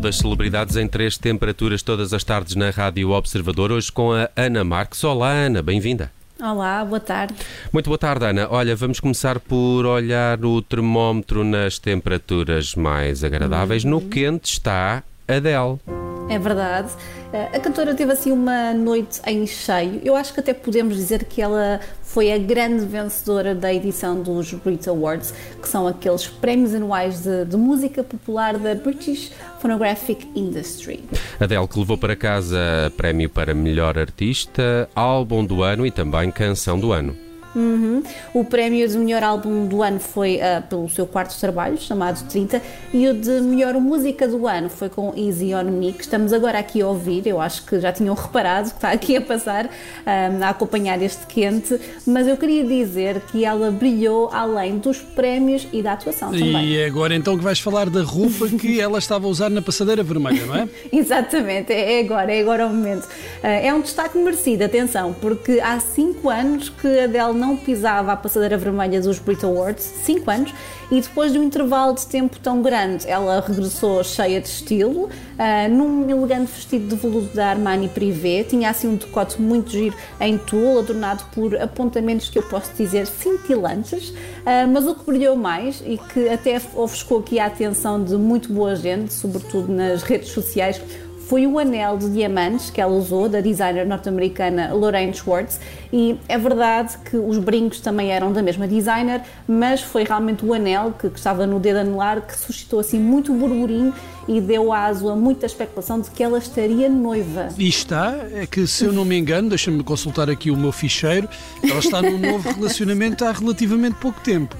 das celebridades em três temperaturas todas as tardes na Rádio Observador, hoje com a Ana Marques. Olá, Ana, bem-vinda. Olá, boa tarde. Muito boa tarde, Ana. Olha, vamos começar por olhar o termómetro nas temperaturas mais agradáveis. No quente está Adele. É verdade. Eh, a cantora teve assim uma noite em cheio. Eu acho que até podemos dizer que ela foi a grande vencedora da edição dos Brit Awards, que são aqueles prémios anuais de, de música popular da British Phonographic Industry. Adele que levou para casa prémio para melhor artista, álbum do ano e também canção do ano. Uhum. O prémio de melhor álbum do ano foi uh, pelo seu quarto trabalho, chamado 30, e o de melhor música do ano foi com Easy On Me, que estamos agora aqui a ouvir. Eu acho que já tinham reparado que está aqui a passar, um, a acompanhar este quente, mas eu queria dizer que ela brilhou além dos prémios e da atuação também. E agora então que vais falar da roupa que ela estava a usar na passadeira vermelha, não é? Exatamente, é agora, é agora o momento. Uh, é um destaque merecido, atenção, porque há 5 anos que a Adele não pisava a passadeira vermelha dos Brit Awards, 5 anos, e depois de um intervalo de tempo tão grande, ela regressou cheia de estilo, uh, num elegante vestido de veludo da Armani Privé, tinha assim um decote muito giro em tulle, adornado por apontamentos que eu posso dizer cintilantes, uh, mas o que brilhou mais e que até ofuscou aqui a atenção de muito boa gente, sobretudo nas redes sociais, foi o anel de diamantes que ela usou, da designer norte-americana Lorraine Schwartz, e é verdade que os brincos também eram da mesma designer, mas foi realmente o anel que, que estava no dedo anelar que suscitou assim muito burburinho e deu aso a muita especulação de que ela estaria noiva. E está, é que se eu não me engano, deixa-me consultar aqui o meu ficheiro, ela está num novo relacionamento há relativamente pouco tempo.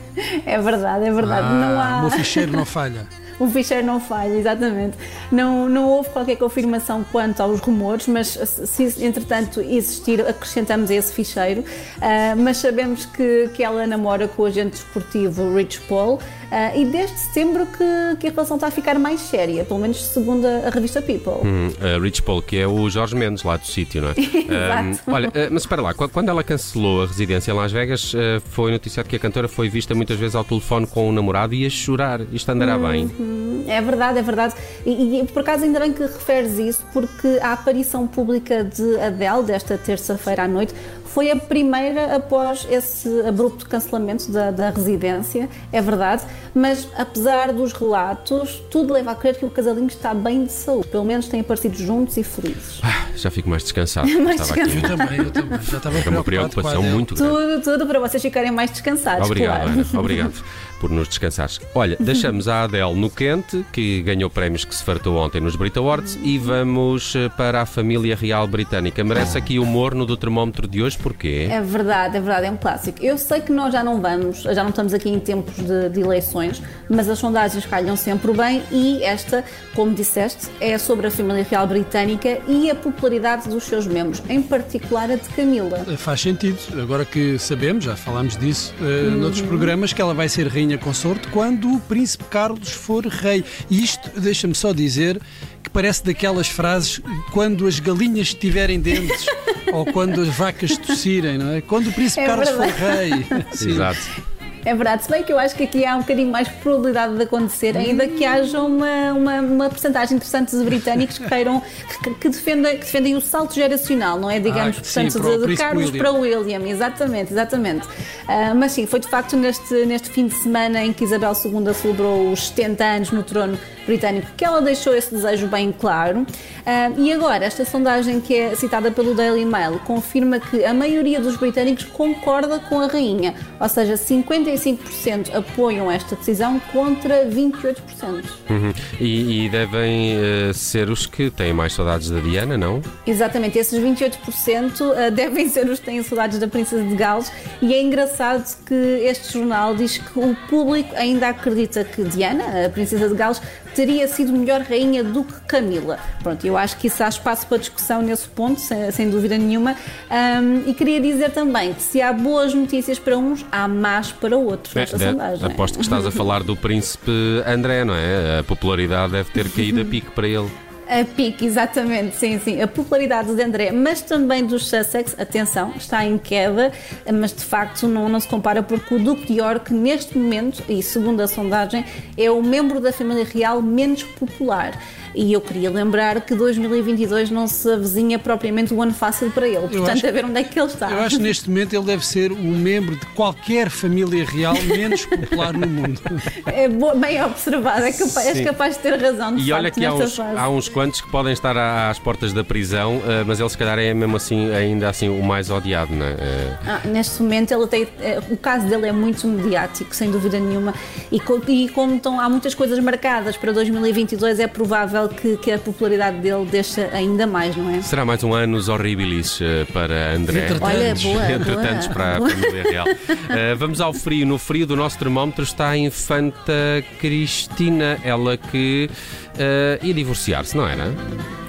É verdade, é verdade. Ah, não há... O meu ficheiro não falha o ficheiro não falha, exatamente. Não, não houve qualquer confirmação quanto aos rumores, mas se entretanto existir, acrescentamos esse ficheiro. Uh, mas sabemos que, que ela namora com o agente desportivo Rich Paul uh, e desde setembro que, que a relação está a ficar mais séria, pelo menos segundo a, a revista People. Hum, uh, Rich Paul, que é o Jorge Mendes lá do sítio, não é? Exato. olha, mas espera lá, quando ela cancelou a residência em Las Vegas, foi noticiado que a cantora foi vista muitas vezes ao telefone com o namorado e a chorar. Isto andará uhum. bem? É verdade, é verdade. E, e, por acaso ainda bem que referes isso, porque a aparição pública de Adele desta terça-feira à noite foi a primeira após esse abrupto cancelamento da, da, residência, é verdade, mas apesar dos relatos, tudo leva a crer que o casalinho está bem de saúde. Pelo menos têm aparecido juntos e felizes. Ah, já fico mais descansado. mais descansado. Eu também, eu também. Já estava é uma preocupação muito grande. Tudo, tudo para vocês ficarem mais descansados. Obrigado, claro. Ana, obrigado por nos descansares. Olha, deixamos a Adele no quente, que ganhou prémios que se fartou ontem nos Brit Awards, e vamos eh, para a família real britânica. Merece aqui o morno do termómetro de hoje, porquê? É verdade, é verdade, é um clássico. Eu sei que nós já não vamos, já não estamos aqui em tempos de, de eleições, mas as sondagens calham sempre bem e esta, como disseste, é sobre a família real britânica e a popularidade dos seus membros, em particular a de Camila. Faz sentido. Agora que sabemos, já falámos disso uh, uhum. noutros programas, que ela vai ser rainha consorte quando o príncipe Carlos for rei. E isto, deixa-me só dizer, que parece daquelas frases quando as galinhas tiverem dentes ou quando as vacas tossirem, não é? Quando o príncipe é Carlos verdade. for rei. Exato. É verdade, se bem que eu acho que aqui há um bocadinho mais probabilidade de acontecer, ainda que haja uma, uma, uma porcentagem interessante de britânicos que queiram, que, que, defendem, que defendem o salto geracional, não é? Digamos, ah, portanto, sim, de, de Carlos William. para William, exatamente, exatamente. Uh, mas sim, foi de facto neste, neste fim de semana em que Isabel II celebrou os 70 anos no trono britânico que ela deixou esse desejo bem claro. Uh, e agora, esta sondagem que é citada pelo Daily Mail confirma que a maioria dos britânicos concorda com a rainha, ou seja, 50 35% apoiam esta decisão contra 28%. Uhum. E, e, devem uh, ser os que têm mais saudades da Diana, não? Exatamente, esses 28% uh, devem ser os que têm saudades da Princesa de Gales e é engraçado que este jornal diz que o público ainda acredita que Diana, a Princesa de Gales, teria sido melhor rainha do que Camila. Pronto, eu acho que isso há espaço para discussão nesse ponto, sem, sem dúvida nenhuma. Um, e queria dizer também que se há boas notícias para uns, há más para outros nesta de, sondagem. Aposto que estás a falar do príncipe André, não é? A popularidade deve ter caído a pique para ele. A pique, exatamente, sim, sim. A popularidade de André, mas também dos Sussex, atenção, está em queda, mas de facto não, não se compara porque o Duque de York, neste momento, e segundo a sondagem, é o membro da família real menos popular. E eu queria lembrar que 2022 não se avizinha propriamente um ano fácil para ele. Portanto, acho- a ver onde é que ele está. Eu acho que neste momento ele deve ser um membro de qualquer família real menos popular no mundo. É boa- bem observado, é capaz, és capaz de ter razão. De E olha facto, que há uns, fase. há uns quantos que podem estar às portas da prisão, eh, mas ele se calhar é mesmo assim, ainda assim, o mais odiado, não é? Eh, Ah, neste momento ele tem, eh, o caso dele é muito mediático, sem dúvida nenhuma, e, co- e como estão, há muitas coisas marcadas para 2022, é provável que, que a popularidade dele deixe ainda mais, não é? Será mais um anos horribilis para André. Entre Olha, boa, Entre boa. para a boa. família real. Eh, vamos ao frio. No frio do nosso termómetro está a infanta Cristina, ela que eh, ia divorciar-se, não era?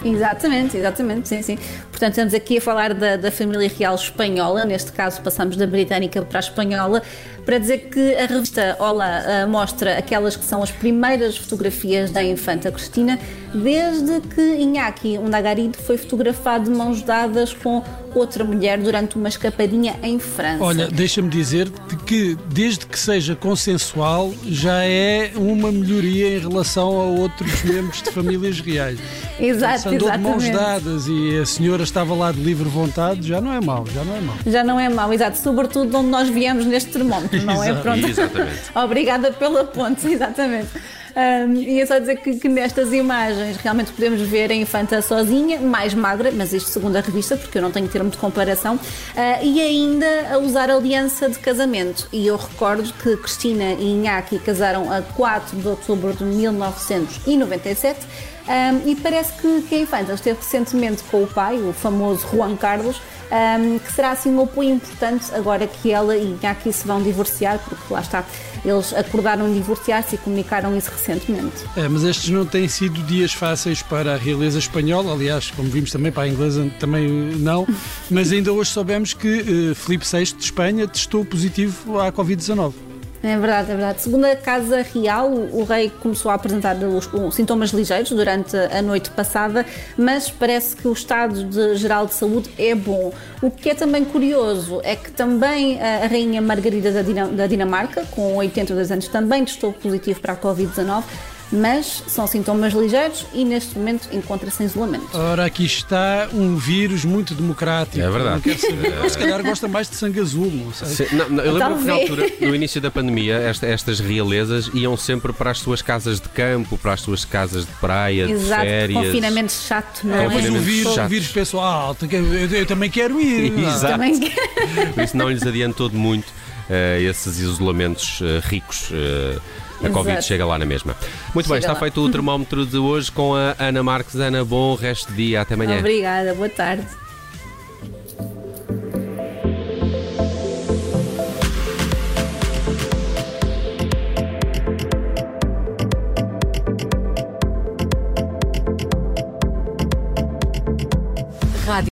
Exatamente, exatamente, sim, sim. Portanto, estamos aqui a falar da, da família real espanhola, neste caso passamos da britânica para a espanhola, para dizer que a revista Olá eh, mostra aquelas que são as primeiras fotografias da infanta Cristina, desde que Iñaki Undagarido foi fotografado de mãos dadas com outra mulher durante uma escapadinha em França. Olha, deixa-me dizer-te que desde que seja consensual já é uma melhoria em relação a outros membros de famílias reais. Exato, Se andou de mãos exatamente. dadas e a senhora estava lá de livre vontade, já não é mau, já não é mau. Já não é mau, exato, sobretudo de onde nós viemos neste termómetro, não é? Pronto. Exatamente. Obrigada pela ponte, exatamente. Um, e é só dizer que, que nestas imagens realmente podemos ver a infanta sozinha, mais magra, mas isto segundo a revista, porque eu não tenho termo de comparação, ah, e ainda a usar aliança de casamento. E eu recordo que Cristina e Inhaki casaram a 4 de outubro de 1997. Um, e parece que, que a infanta esteve recentemente com o pai, o famoso Juan Carlos, um, que será assim um apoio importante agora que ela e Inaki se vão divorciar, porque lá está, eles acordaram divorciar-se e comunicaram isso recentemente. É, mas estes não têm sido dias fáceis para a realeza espanhola, aliás, como vimos também para a inglesa também não, mas ainda hoje soubemos que eh, Filipe VI de Espanha testou positivo à Covid-19. É verdade, é verdade. Segundo a Casa Real, o rei começou a apresentar os, os sintomas ligeiros durante a noite passada, mas parece que o estado de- geral de saúde é bom. O que é também curioso é que também a, a rainha Margarida da, Dina- da Dinamarca, com 82 anos, também testou positivo para a Covid-19, mas são sintomas ligeiros e neste momento encontra-se em isolamento. Ora, aqui está um vírus muito democrático. É verdade. Não saber. Ou se calhar gosta mais de sangue azul, não sei. Sim, não, não, eu lembro que na altura, no início da pandemia, esta- estas realezas iam sempre para as suas casas de campo, para as suas casas de praia, de Exato, férias. confinamento chato, não É, é? mas o vírus, o vírus pensou, ah, eu, eu também quero ir. Exato. Também Por isso não lhes adiantou de muito eh, esses isolamentos eh, ricos. eh, a Exato. Covid chega lá na mesma. Muito bem, Chega está lá. feito o termómetro de hoje com a Ana Marques. Ana, bom resto de dia. Até amanhã. Obrigada, boa tarde.